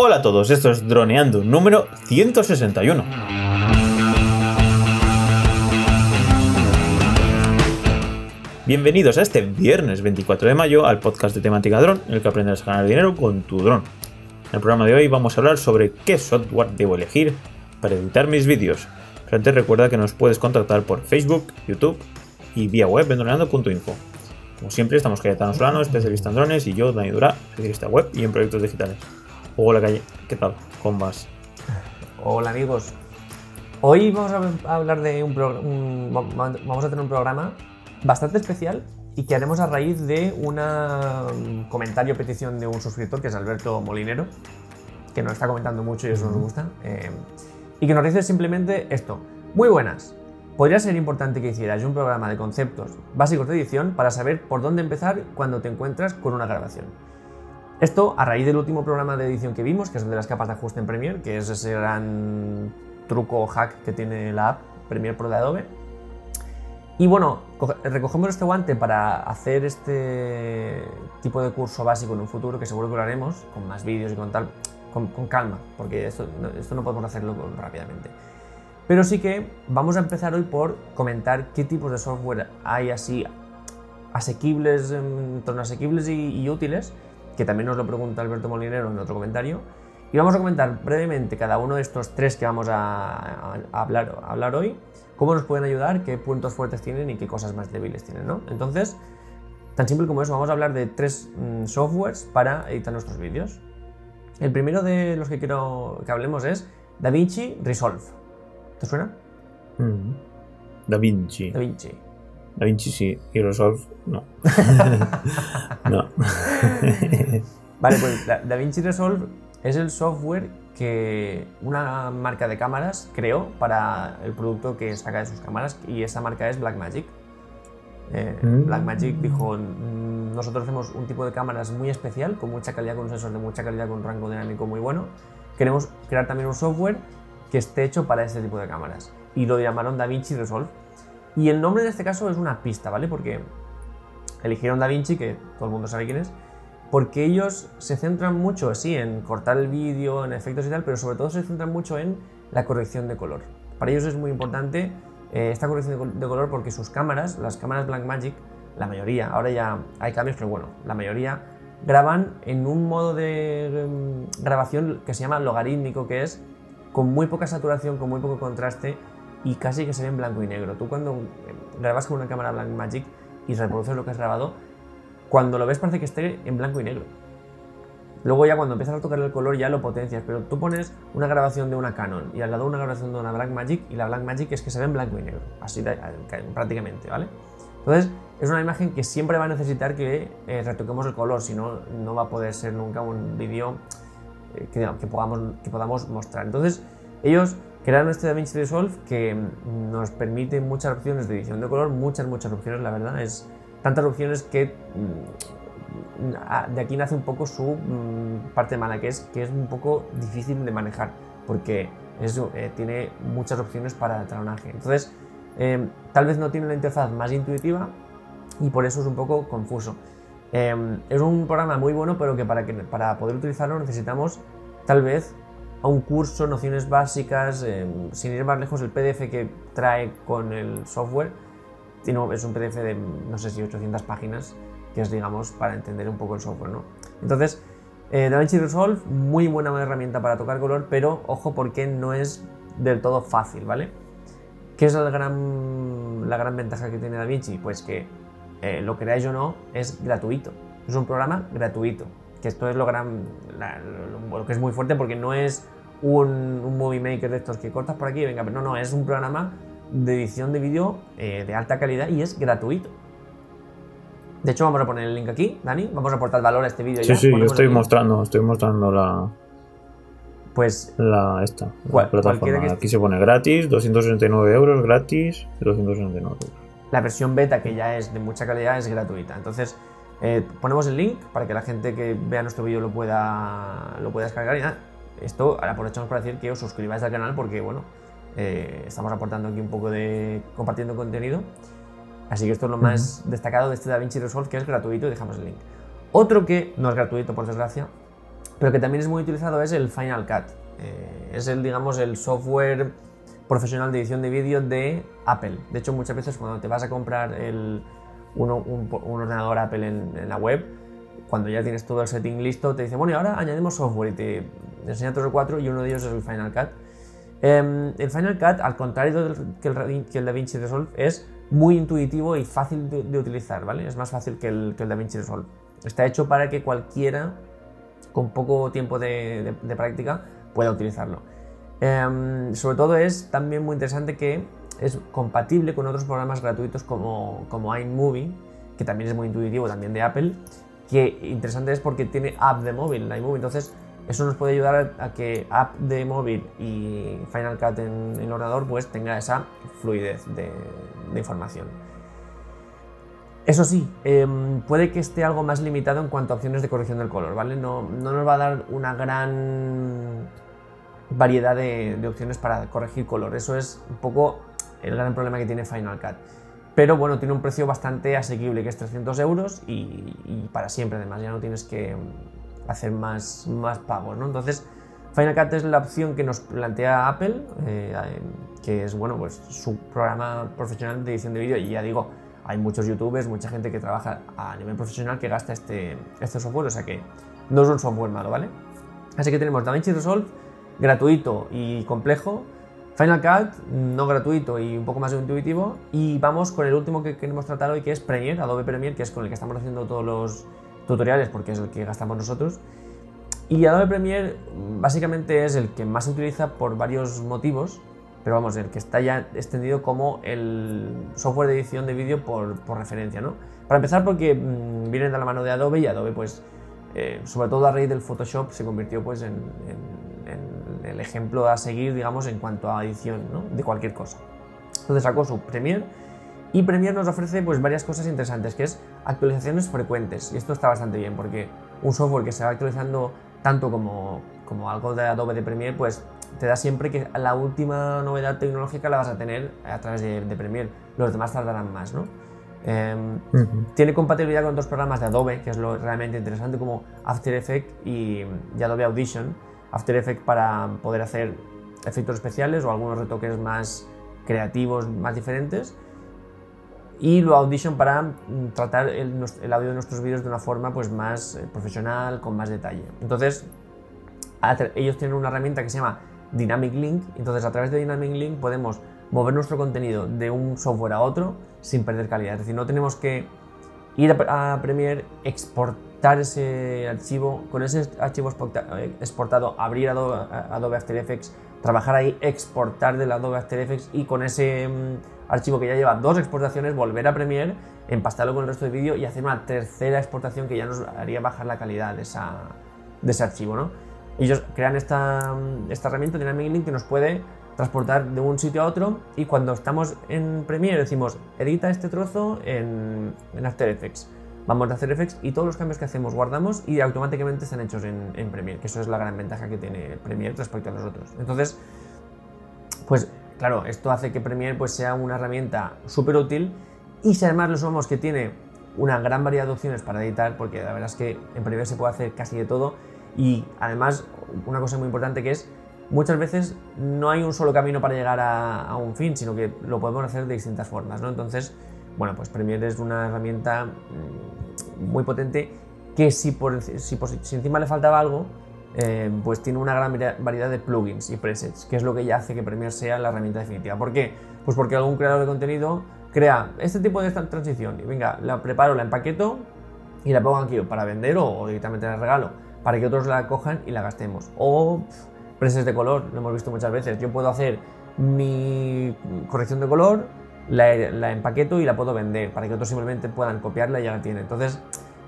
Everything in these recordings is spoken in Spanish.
Hola a todos, esto es Droneando número 161. Bienvenidos a este viernes 24 de mayo al podcast de temática dron, en el que aprenderás a ganar dinero con tu dron. En el programa de hoy vamos a hablar sobre qué software debo elegir para editar mis vídeos. Pero antes recuerda que nos puedes contactar por Facebook, YouTube y vía web en droneando.info. Como siempre, estamos Cayetano Solano, especialista en drones, y yo, Dani Dura, especialista web y en proyectos digitales. Hola, Calle, ¿qué tal? ¿Cómo vas? Hola, amigos. Hoy vamos a hablar de un, vamos a tener un programa bastante especial y que haremos a raíz de un comentario petición de un suscriptor que es Alberto Molinero, que nos está comentando mucho y eso nos gusta, eh, y que nos dice simplemente esto. Muy buenas, Podría ser importante que hicieras un programa de conceptos básicos de edición para saber por dónde empezar cuando te encuentras con una grabación. Esto a raíz del último programa de edición que vimos, que es el de las capas de ajuste en Premiere, que es ese gran truco o hack que tiene la app Premiere Pro de Adobe. Y bueno, recogemos este guante para hacer este tipo de curso básico en un futuro, que seguro que lo haremos, con más vídeos y con tal, con, calma, porque esto, esto no podemos hacerlo rápidamente. Pero sí que vamos a empezar hoy por comentar qué tipos de software hay así asequibles, torno asequibles y, útiles, que también nos lo pregunta Alberto Molinero en otro comentario. Y vamos a comentar brevemente cada uno de estos tres que vamos a, hablar, hablar, hoy, cómo nos pueden ayudar, qué puntos fuertes tienen y qué cosas más débiles tienen, ¿no? Entonces, tan simple como eso, vamos a hablar de tres mm, softwares para editar nuestros vídeos. El primero de los que quiero que hablemos es DaVinci Resolve. ¿Te suena? Mm. Da Vinci. Da Vinci. Sí, y Resolve no. no. vale, pues da, Vinci Resolve es el software que una marca de cámaras creó para el producto que saca de sus cámaras y esa marca es Blackmagic. Eh, mm. Blackmagic dijo, mm, nosotros hacemos un tipo de cámaras muy especial, con mucha calidad, con sensores de mucha calidad, con un rango dinámico muy bueno. Queremos crear también un software que esté hecho para ese tipo de cámaras. Y lo llamaron DaVinci Resolve. Y el nombre en este caso es una pista, ¿vale? Porque eligieron DaVinci, que todo el mundo sabe quién es, porque ellos se centran mucho, sí, en cortar el vídeo, en efectos y tal, pero sobre todo se centran mucho en la corrección de color. Para ellos es muy importante eh, esta corrección de, color porque sus cámaras, las cámaras Blackmagic, la mayoría, ahora ya hay cambios, pero bueno, la mayoría graban en un modo de em, grabación que se llama logarítmico, que es con muy poca saturación, con muy poco contraste y casi que se ve en blanco y negro. Tú cuando eh, grabas con una cámara Blackmagic y reproduces lo que has grabado, cuando lo ves parece que esté en blanco y negro. Luego ya cuando empiezas a tocar el color ya lo potencias, pero tú pones una grabación de una Canon y al lado una grabación de una Blackmagic y la Blackmagic es que se ve en blanco y negro, así prácticamente, ¿vale? Entonces es una imagen que siempre va a necesitar que eh, retoquemos el color, si no, no va a poder ser nunca un vídeo eh, que, podamos, que podamos mostrar. Entonces, ellos crearon este DaVinci Resolve que nos permite muchas opciones de edición de color, muchas, muchas opciones, la verdad, es tantas opciones que mm, de aquí nace un poco su mm, parte mala, que es que es un poco difícil de manejar, porque eh, tiene muchas opciones para talonaje. Entonces, em, tal vez no tiene una interfaz más intuitiva y por eso es un poco confuso. Em, es un programa muy bueno, pero que para, que para poder utilizarlo necesitamos tal vez a un curso, nociones básicas, em, sin ir más lejos, el PDF que trae con el software es un PDF de no sé si 800 páginas, que es digamos para entender un poco el software. ¿no? Entonces, eh, DaVinci Resolve, muy buena herramienta para tocar color, pero ojo porque no es del todo fácil, ¿vale? ¿Qué es la gran, la gran ventaja que tiene DaVinci? Pues que eh, lo queráis o no, es gratuito. Es un programa gratuito. Que esto es lo, gran, lo, que es muy fuerte porque no es un, un, movie maker de estos que cortas por aquí, venga, pero no, no, es un programa de edición de vídeo eh, de alta calidad y es gratuito. De hecho, vamos a poner el link aquí, Dani. Vamos a aportar valor a este vídeo. Sí, sí, yo estoy mostrando, estoy mostrando la. Pues. La esta. La plataforma. Aquí se pone gratis, 269 euros gratis, 269 euros. La versión beta, que ya es de mucha calidad, es gratuita. Entonces, eh, ponemos el link para que la gente que vea nuestro vídeo lo pueda, lo pueda descargar y nada. Esto aprovechamos para decir que os suscribáis al canal porque, bueno, eh, estamos aportando aquí un poco de compartiendo contenido. Así que esto es lo más destacado de este DaVinci Resolve, que es gratuito y dejamos el link. Otro que no es gratuito, por desgracia, pero que también es muy utilizado es el Final Cut. Eh, es el, digamos, el software profesional de edición de vídeo de Apple. De hecho, muchas veces cuando te vas a comprar el, un, ordenador Apple en, la web, cuando ya tienes todo el setting listo, te dice, bueno, y ahora añadimos software y te enseña tres o cuatro y uno de ellos es el Final Cut. Em, el Final Cut, al contrario que, el, que, el, DaVinci Resolve, es muy intuitivo y fácil de, utilizar, ¿vale? Es más fácil que el, que el DaVinci Resolve. Está hecho para que cualquiera con poco tiempo de, práctica pueda utilizarlo. Em, sobre todo es también muy interesante que es compatible con otros programas gratuitos como, como iMovie, que también es muy intuitivo, también de Apple, que interesante es porque tiene app de móvil, iMovie, entonces eso nos puede ayudar a, que app de móvil y Final Cut en, el ordenador pues tenga esa fluidez de, información. Eso sí, em, puede que esté algo más limitado en cuanto a opciones de corrección del color, ¿vale? No, no nos va a dar una gran variedad de, de, opciones para corregir color. Eso es un poco el gran problema que tiene Final Cut. Pero bueno, tiene un precio bastante asequible, que es 300 euros y, para siempre además, ya no tienes que hacer más, más pagos, ¿no? Entonces, Final Cut es la opción que nos plantea Apple, eh, que es bueno, pues su programa profesional de edición de vídeo y ya digo, hay muchos youtubers, mucha gente que trabaja a nivel profesional que gasta este, este software, o sea que no es un software malo, ¿vale? Así que tenemos DaVinci Resolve gratuito y complejo, Final Cut, no gratuito y un poco más intuitivo. Y vamos con el último que queremos tratar hoy, que es Premiere, Adobe Premiere, que es con el que estamos haciendo todos los tutoriales porque es el que gastamos nosotros. Y Adobe Premiere básicamente es el que más se utiliza por varios motivos, pero vamos, el que está ya extendido como el software de edición de vídeo por, referencia, ¿no? Para empezar porque mm, viene de la mano de Adobe y Adobe pues, eh, sobre todo a raíz del Photoshop, se convirtió pues en el ejemplo a seguir, digamos, en cuanto a edición de cualquier cosa. Entonces sacó su Premiere y Premiere nos ofrece pues, varias cosas interesantes, que es actualizaciones frecuentes. Y esto está bastante bien porque un software que se va actualizando tanto como, como algo de Adobe de Premiere, pues te da siempre que la última novedad tecnológica la vas a tener a través de, Premiere. Los demás tardarán más, ¿no? Em, tiene compatibilidad con otros programas de Adobe, que es lo realmente interesante, como After Effects y Adobe Audition, After Effects para poder hacer efectos especiales o algunos retoques más creativos, más diferentes. Y lo Audition para mm, tratar el, audio de nuestros vídeos de una forma pues, más eh, profesional, con más detalle. Entonces, ellos tienen una herramienta que se llama Dynamic Link. Entonces, a través de Dynamic Link podemos mover nuestro contenido de un software a otro sin perder calidad. Es decir, no tenemos que ir a Premiere, exportar ese archivo, con ese archivo exportado, abrir Adobe, After Effects, trabajar ahí, exportar del Adobe After Effects y con ese mm, archivo que ya lleva dos exportaciones, volver a Premiere, empastarlo con el resto de vídeo y hacer una tercera exportación que ya nos haría bajar la calidad de, esa, de ese archivo. ¿no? Ellos crean esta, mm, esta herramienta Dynamic Link que nos puede transportar de un sitio a otro y cuando estamos en Premiere decimos edita este trozo en, en After Effects vamos a hacer effects y todos los cambios que hacemos guardamos y automáticamente están hechos en, Premiere, que eso es la gran ventaja que tiene Premiere respecto a los otros. Entonces, pues claro, esto hace que Premiere pues, sea una herramienta súper útil y si además lo sumamos que tiene una gran variedad de opciones para editar, porque la verdad es que en Premiere se puede hacer casi de todo y además una cosa muy importante que es muchas veces no hay un solo camino para llegar a, un fin, sino que lo podemos hacer de distintas formas, ¿no? Entonces, bueno, pues Premiere es una herramienta mm, muy potente que si, por, si, encima le faltaba algo, eh, pues tiene una gran variedad de plugins y presets, que es lo que ya hace que Premiere sea la herramienta definitiva. ¿Por qué? Pues porque algún creador de contenido crea este tipo de transición y venga, la preparo, la empaqueto y la pongo aquí para vender o, directamente la regalo, para que otros la cojan y la gastemos. O presets de color, lo hemos visto muchas veces. Yo puedo hacer mi corrección de color, la, empaqueto y la puedo vender para que otros simplemente puedan copiarla y ya la tienen. Entonces,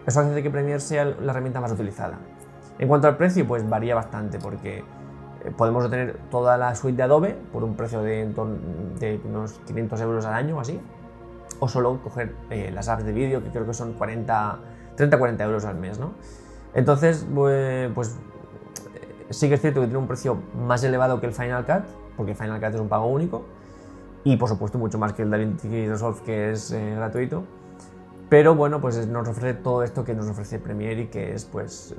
eso hace que Premiere sea la herramienta más utilizada. En cuanto al precio, pues varía bastante porque eh, podemos obtener toda la suite de Adobe por un precio de, unos 500 euros al año o así, o solo coger eh, las apps de vídeo que creo que son 40, 30-40 euros al mes, ¿no? Entonces, pues, sí que es cierto que tiene un precio más elevado que el Final Cut, porque Final Cut es un pago único, y por supuesto mucho más que el DaVinci Resolve que es eh, gratuito. Pero bueno, pues nos ofrece todo esto que nos ofrece Premiere y que es, pues,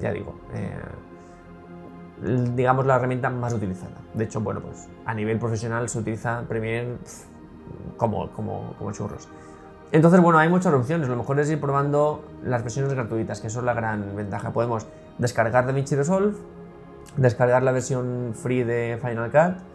ya digo, eh, digamos la herramienta más utilizada. De hecho, bueno, pues a nivel profesional se utiliza Premiere como, como, como churros. Entonces, bueno, hay muchas opciones. Lo mejor es ir probando las versiones gratuitas, que es la gran ventaja. Podemos descargar DaVinci Resolve, descargar la versión free de Final Cut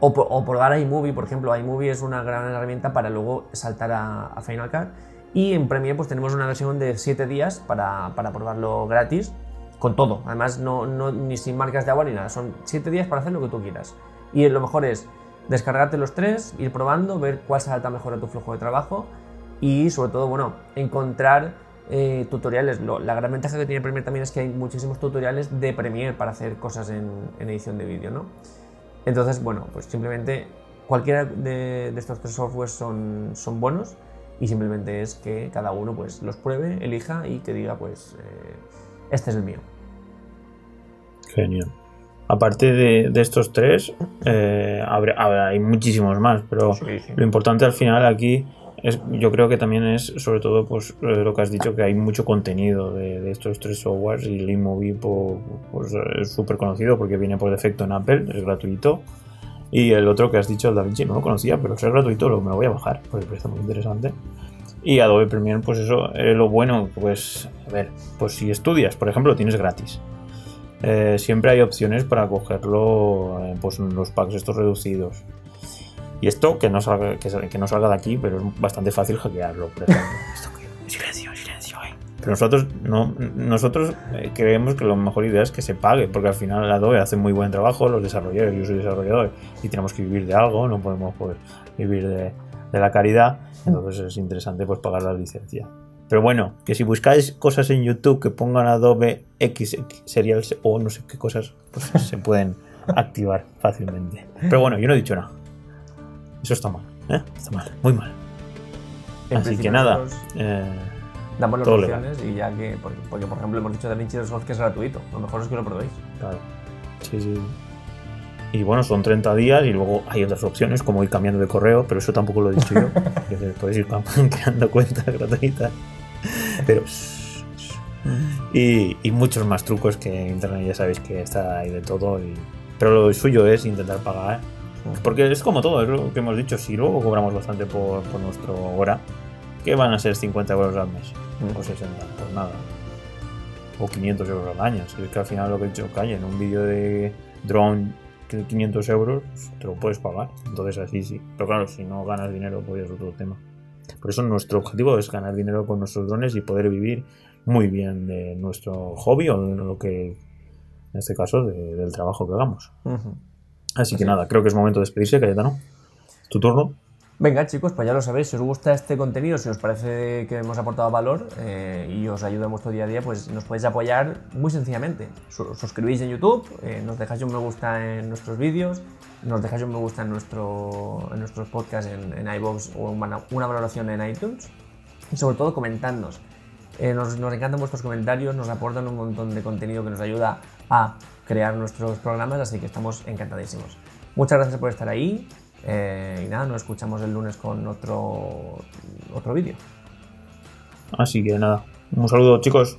o, o probar iMovie, por ejemplo. iMovie es una gran herramienta para luego saltar a, Final Cut. Y en Premiere pues tenemos una versión de 7 días para, para, probarlo gratis, con todo. Además, no, no, ni sin marcas de agua ni nada. Son 7 días para hacer lo que tú quieras. Y lo mejor es descargarte los tres, ir probando, ver cuál se adapta mejor a tu flujo de trabajo y sobre todo, bueno, encontrar eh, tutoriales. la gran ventaja que tiene Premiere también es que hay muchísimos tutoriales de Premiere para hacer cosas en, edición de vídeo, ¿no? Entonces, bueno, pues simplemente cualquiera de, estos tres softwares son, son buenos y simplemente es que cada uno pues los pruebe, elija y que diga pues eh, este es el mío. Genial. Aparte de, estos tres, eh, hay muchísimos más, pero lo importante al final aquí yo creo que también es, sobre todo, pues eh, lo que has dicho, que hay mucho contenido de, estos tres softwares y el iMovie pues, pues, es súper conocido porque viene por defecto en Apple, es gratuito. Y el otro que has dicho, el DaVinci, no lo conocía, pero es gratuito, lo, me lo voy a bajar porque parece muy interesante. Y Adobe Premiere, pues eso, eh, lo bueno, pues, a ver, pues si estudias, por ejemplo, lo tienes gratis. Eh, siempre hay opciones para cogerlo pues, en los packs estos reducidos. Y esto que no salga, que, no salga de aquí, pero es bastante fácil hackearlo, por ejemplo. silencio, silencio. Eh. Pero nosotros, no, nosotros eh, creemos que la mejor idea es que se pague, porque al final Adobe hace muy buen trabajo, los desarrolladores, yo soy desarrollador y tenemos que vivir de algo, no podemos pues, vivir de, la caridad, entonces es interesante pues pagar la licencia. Pero bueno, que si buscáis cosas en YouTube que pongan Adobe X, Serials o no sé qué cosas, pues se pueden activar fácilmente. Pero bueno, yo no he dicho nada. Eso está mal, ¿eh? Está mal, muy mal. Así que nada. Eh, damos las opciones y ya que. Porque, por ejemplo, hemos dicho de DaVinci Resolve que es gratuito. Lo mejor es que lo probéis. Claro. Sí, sí. Y bueno, son 30 días y luego hay otras opciones como ir cambiando de correo, pero eso tampoco lo he dicho yo. que podéis ir creando cuentas gratuitas. Pero. Y, y, muchos más trucos que en internet ya sabéis que está ahí de todo. Y, pero lo suyo es intentar pagar porque es como todo, es lo que hemos dicho. Si luego cobramos bastante por, por nuestro hora, ¿qué van a ser 50 euros al mes? O 60, pues nada. O 500 euros al año. Si es que al final lo que he dicho, calle, en un vídeo de drone de 500 euros, te lo puedes pagar. Entonces así sí. Pero claro, si no ganas dinero, pues es otro tema. Por eso nuestro objetivo es ganar dinero con nuestros drones y poder vivir muy bien de nuestro hobby o de lo que, en este caso, del trabajo que hagamos. Así que nada, creo que es momento de despedirse, Cayetano. Tu turno. Venga, chicos, pues ya lo sabéis. Si os gusta este contenido, si os parece que hemos aportado valor eh, y os ayuda en vuestro día a día, pues nos podéis apoyar muy sencillamente. Suscribís en YouTube, eh, nos dejáis un me gusta en nuestros vídeos, nos dejáis un me gusta en, nuestro, en nuestros podcasts en, en iVoox o una, una, valoración en iTunes. Y sobre todo, comentadnos. Eh, nos, nos encantan vuestros comentarios, nos aportan un montón de contenido que nos ayuda a crear nuestros programas, así que estamos encantadísimos. Muchas gracias por estar ahí eh, y nada, nos escuchamos el lunes con otro, otro vídeo. Así que nada, un saludo chicos.